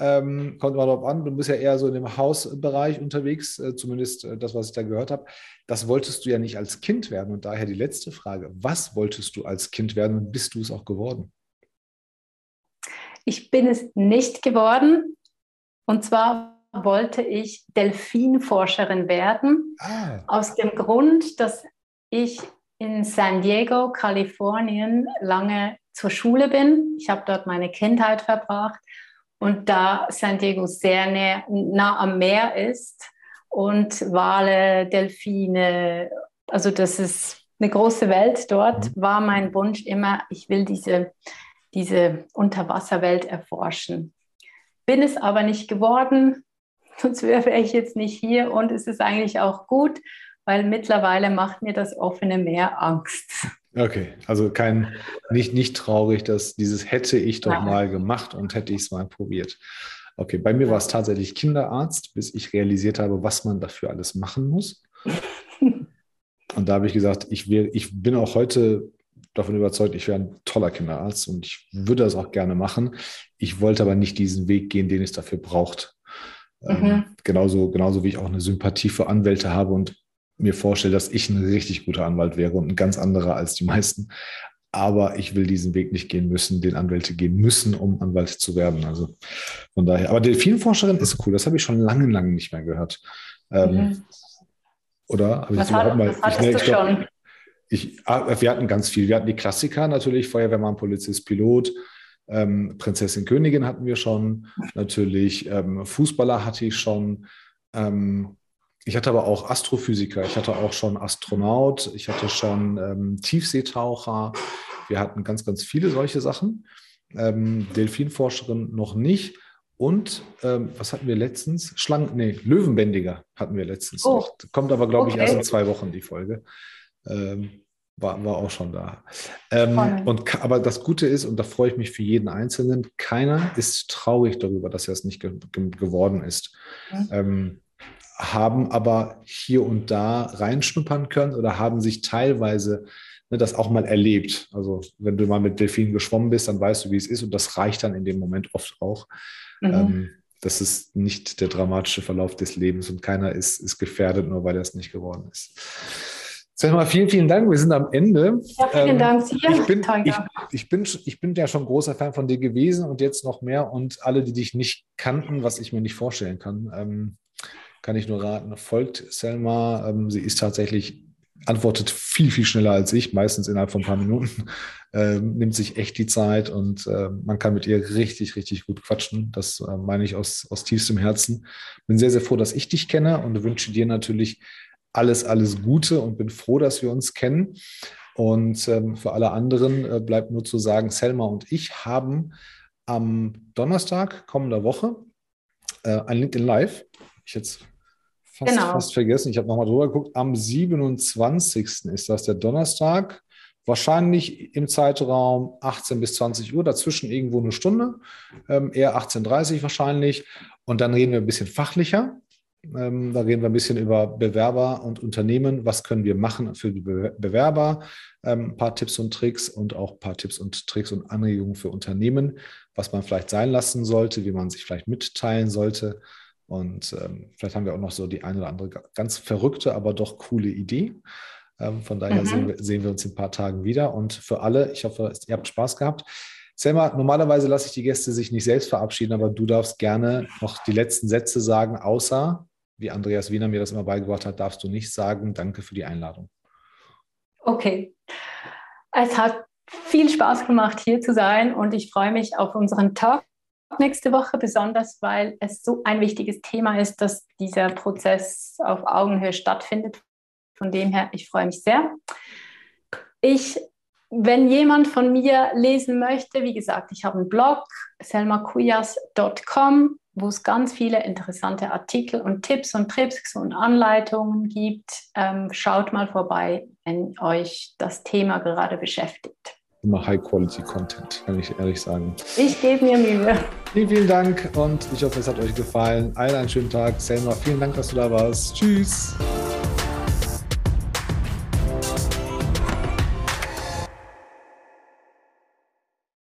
Ähm, kommt mal darauf an, du bist ja eher so in dem Hausbereich unterwegs, äh, zumindest äh, das, was ich da gehört habe. Das wolltest du ja nicht als Kind werden. Und daher die letzte Frage: Was wolltest du als Kind werden und bist du es auch geworden? Ich bin es nicht geworden. Und zwar wollte ich Delfinforscherin werden. Ah. Aus dem Grund, dass ich in San Diego, Kalifornien, lange zur Schule bin. Ich habe dort meine Kindheit verbracht und da San Diego sehr nah, nah am Meer ist und Wale, Delfine, also das ist eine große Welt dort, mhm. war mein Wunsch immer, ich will diese, diese Unterwasserwelt erforschen. Bin es aber nicht geworden, sonst wäre ich jetzt nicht hier und es ist eigentlich auch gut, weil mittlerweile macht mir das offene Meer Angst. Okay, also kein, nicht, nicht traurig, dass dieses hätte ich doch Nein. mal gemacht und hätte ich es mal probiert. Okay, bei mir war es tatsächlich Kinderarzt, bis ich realisiert habe, was man dafür alles machen muss. Und da habe ich gesagt, ich, will, ich bin auch heute davon überzeugt, ich wäre ein toller Kinderarzt und ich würde das auch gerne machen. Ich wollte aber nicht diesen Weg gehen, den es dafür braucht. Ähm, mhm. Ähm, genauso, genauso wie ich auch eine Sympathie für Anwälte habe und mir vorstelle, dass ich ein richtig guter Anwalt wäre und ein ganz anderer als die meisten. Aber ich will diesen Weg nicht gehen müssen, den Anwälte gehen müssen, um Anwalt zu werden. Also von daher. Aber Delfinforscherin ist cool. Das habe ich schon lange, lange nicht mehr gehört. Ähm, mhm. Oder habe ich das überhaupt mal? Ich, nee, ich glaub, ich, ah, wir hatten ganz viel. Wir hatten die Klassiker natürlich, Feuerwehrmann, Polizist, Pilot. Ähm, Prinzessin Königin hatten wir schon, natürlich ähm, Fußballer hatte ich schon, ähm, ich hatte aber auch Astrophysiker, ich hatte auch schon Astronaut, ich hatte schon ähm, Tiefseetaucher. Wir hatten ganz, ganz viele solche Sachen. Ähm, Delfinforscherin noch nicht. Und ähm, was hatten wir letztens? Schlangen, nee, Löwenbändiger hatten wir letztens oh. noch. Kommt aber, glaube okay. ich, erst in zwei Wochen die Folge. Ähm, war, war auch schon da. Ähm, und, aber das Gute ist, und da freue ich mich für jeden Einzelnen, keiner ist traurig darüber, dass er es nicht ge ge geworden ist. Mhm. Ähm, haben aber hier und da reinschnuppern können oder haben sich teilweise ne, das auch mal erlebt. Also wenn du mal mit Delfinen geschwommen bist, dann weißt du, wie es ist und das reicht dann in dem Moment oft auch. Mhm. Ähm, das ist nicht der dramatische Verlauf des Lebens und keiner ist, ist gefährdet, nur weil er es nicht geworden ist. Selma, vielen, vielen Dank. Wir sind am Ende. Ja, vielen ähm, Dank dir. Ich bin, ich, ich, bin, ich bin ja schon großer Fan von dir gewesen und jetzt noch mehr. Und alle, die dich nicht kannten, was ich mir nicht vorstellen kann, ähm, kann ich nur raten, folgt Selma. Ähm, sie ist tatsächlich, antwortet viel, viel schneller als ich, meistens innerhalb von ein paar Minuten, ähm, nimmt sich echt die Zeit und äh, man kann mit ihr richtig, richtig gut quatschen. Das äh, meine ich aus, aus tiefstem Herzen. Bin sehr, sehr froh, dass ich dich kenne und wünsche dir natürlich alles, alles Gute und bin froh, dass wir uns kennen. Und ähm, für alle anderen äh, bleibt nur zu sagen, Selma und ich haben am Donnerstag kommender Woche äh, ein LinkedIn Live. Ich jetzt fast, genau. fast vergessen. Ich habe nochmal drüber geguckt. Am 27. ist das der Donnerstag. Wahrscheinlich im Zeitraum 18 bis 20 Uhr, dazwischen irgendwo eine Stunde, ähm, eher 18.30 Uhr wahrscheinlich. Und dann reden wir ein bisschen fachlicher. Ähm, da reden wir ein bisschen über Bewerber und Unternehmen. Was können wir machen für die Be Bewerber? Ähm, ein paar Tipps und Tricks und auch ein paar Tipps und Tricks und Anregungen für Unternehmen, was man vielleicht sein lassen sollte, wie man sich vielleicht mitteilen sollte. Und ähm, vielleicht haben wir auch noch so die eine oder andere ganz verrückte, aber doch coole Idee. Ähm, von daher mhm. sehen, wir, sehen wir uns in ein paar Tagen wieder. Und für alle, ich hoffe, ihr habt Spaß gehabt. Selma, normalerweise lasse ich die Gäste sich nicht selbst verabschieden, aber du darfst gerne noch die letzten Sätze sagen, außer wie Andreas Wiener mir das immer beigebracht hat, darfst du nicht sagen, danke für die Einladung. Okay. Es hat viel Spaß gemacht, hier zu sein und ich freue mich auf unseren Talk nächste Woche, besonders weil es so ein wichtiges Thema ist, dass dieser Prozess auf Augenhöhe stattfindet. Von dem her, ich freue mich sehr. Ich, wenn jemand von mir lesen möchte, wie gesagt, ich habe einen Blog, selmakuyas.com wo es ganz viele interessante Artikel und Tipps und Tricks und Anleitungen gibt. Ähm, schaut mal vorbei, wenn euch das Thema gerade beschäftigt. Immer High-Quality-Content, kann ich ehrlich sagen. Ich gebe mir Mühe. Vielen, vielen Dank und ich hoffe, es hat euch gefallen. Allen einen schönen Tag. Selma, vielen Dank, dass du da warst. Tschüss.